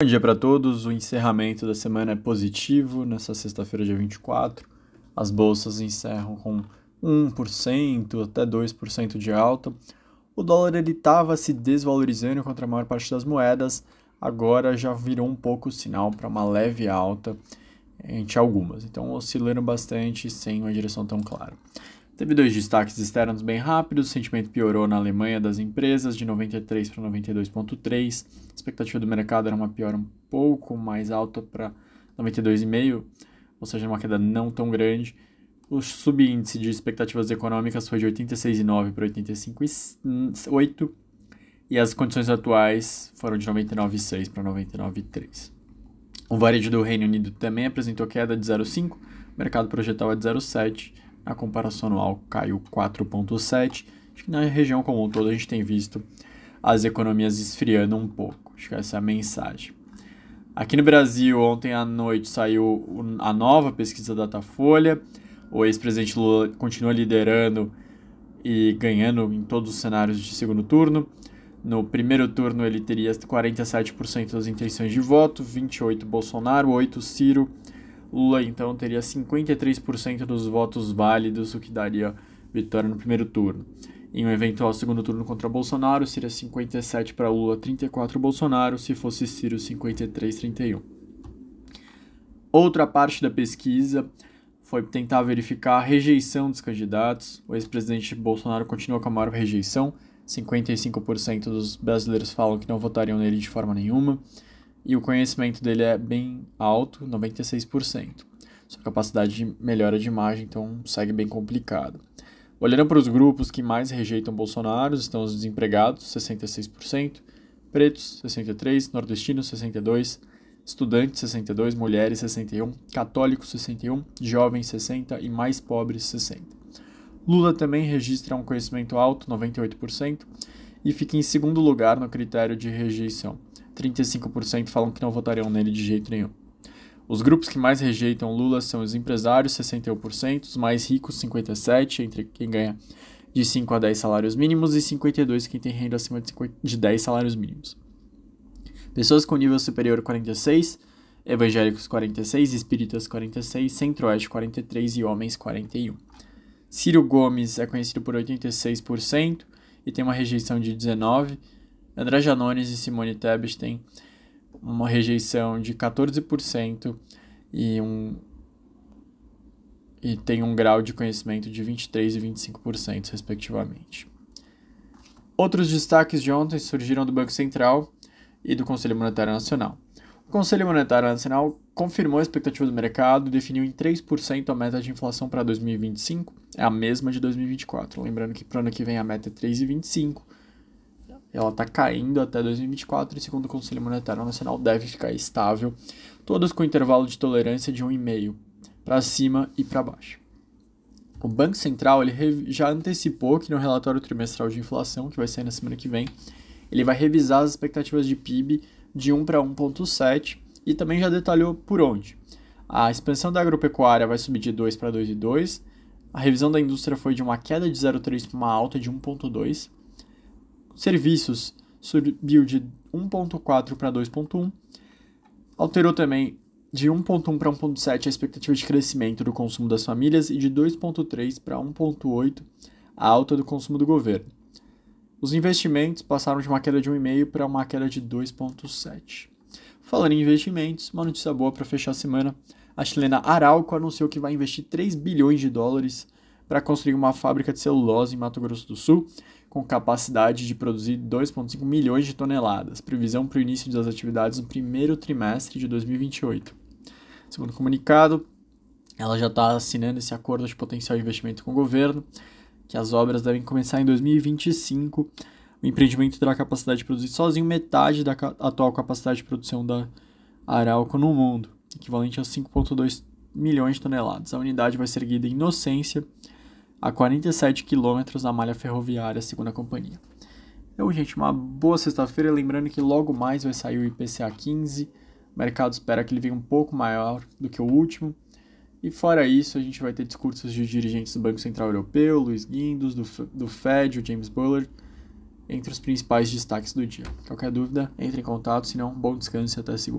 Bom dia para todos. O encerramento da semana é positivo. Nessa sexta-feira, dia 24, as bolsas encerram com 1% até 2% de alta. O dólar ele estava se desvalorizando contra a maior parte das moedas, agora já virou um pouco sinal para uma leve alta entre algumas. Então oscilando bastante sem uma direção tão clara. Teve dois destaques externos bem rápidos. O sentimento piorou na Alemanha das empresas, de 93 para 92,3. A expectativa do mercado era uma piora um pouco mais alta para 92,5, ou seja, uma queda não tão grande. O subíndice de expectativas econômicas foi de 86,9 para 85,8. E as condições atuais foram de 99,6 para 99,3. O varejo do Reino Unido também apresentou queda de 0,5, o mercado projetava de 0,7 a comparação anual caiu 4,7%. Acho que na região como um todo a gente tem visto as economias esfriando um pouco. Acho que essa é a mensagem. Aqui no Brasil, ontem à noite saiu a nova pesquisa Datafolha. O ex-presidente Lula continua liderando e ganhando em todos os cenários de segundo turno. No primeiro turno, ele teria 47% das intenções de voto, 28% Bolsonaro, 8% Ciro, Lula então teria 53% dos votos válidos, o que daria vitória no primeiro turno. Em um eventual segundo turno contra Bolsonaro, seria 57 para Lula, 34 Bolsonaro, se fosse Ciro, 53 31. Outra parte da pesquisa foi tentar verificar a rejeição dos candidatos. O ex-presidente Bolsonaro continua com a maior rejeição, 55% dos brasileiros falam que não votariam nele de forma nenhuma e o conhecimento dele é bem alto, 96%. Sua capacidade de melhora de imagem, então, segue bem complicado. Olhando para os grupos que mais rejeitam Bolsonaro, estão os desempregados, 66%, pretos, 63%, nordestinos, 62%, estudantes, 62%, mulheres, 61%, católicos, 61%, jovens, 60% e mais pobres, 60%. Lula também registra um conhecimento alto, 98%, e fica em segundo lugar no critério de rejeição, 35% falam que não votariam nele de jeito nenhum. Os grupos que mais rejeitam Lula são os empresários, 61%, os mais ricos, 57%, entre quem ganha de 5 a 10 salários mínimos, e 52% quem tem renda acima de 10 salários mínimos. Pessoas com nível superior, 46%, evangélicos, 46%, espíritas, 46%, centro-oeste, 43% e homens, 41%. Ciro Gomes é conhecido por 86% e tem uma rejeição de 19%, André Janones e Simone Tebet têm uma rejeição de 14% e um e tem um grau de conhecimento de 23 e 25%, respectivamente. Outros destaques de ontem surgiram do Banco Central e do Conselho Monetário Nacional. O Conselho Monetário Nacional confirmou a expectativa do mercado e definiu em 3% a meta de inflação para 2025, é a mesma de 2024. Lembrando que para o ano que vem a meta é 3,25 ela está caindo até 2024 e, segundo o Conselho Monetário Nacional, deve ficar estável, todas com intervalo de tolerância de 1,5 para cima e para baixo. O Banco Central ele já antecipou que no relatório trimestral de inflação, que vai sair na semana que vem, ele vai revisar as expectativas de PIB de 1 para 1,7 e também já detalhou por onde. A expansão da agropecuária vai subir de 2 para 2,2, a revisão da indústria foi de uma queda de 0,3 para uma alta de 1,2, Serviços subiu de 1.4 para 2.1. Alterou também de 1.1 para 1.7 a expectativa de crescimento do consumo das famílias e de 2.3 para 1.8 a alta do consumo do governo. Os investimentos passaram de uma queda de 1,5 para uma queda de 2,7. Falando em investimentos, uma notícia boa para fechar a semana: a chilena Arauco anunciou que vai investir 3 bilhões de dólares para construir uma fábrica de celulose em Mato Grosso do Sul com capacidade de produzir 2,5 milhões de toneladas, previsão para o início das atividades no primeiro trimestre de 2028. Segundo o comunicado, ela já está assinando esse acordo de potencial investimento com o governo, que as obras devem começar em 2025. O empreendimento terá capacidade de produzir sozinho metade da atual capacidade de produção da Arauco no mundo, equivalente a 5,2 milhões de toneladas. A unidade vai ser erguida em Inocência, a 47 quilômetros da malha ferroviária, segundo a companhia. Então, gente, uma boa sexta-feira. Lembrando que logo mais vai sair o IPCA 15. O mercado espera que ele venha um pouco maior do que o último. E fora isso, a gente vai ter discursos de dirigentes do Banco Central Europeu, Luiz Guindos, do, do Fed, o James Bullard. entre os principais destaques do dia. Qualquer dúvida, entre em contato, senão, bom descanso e até segunda.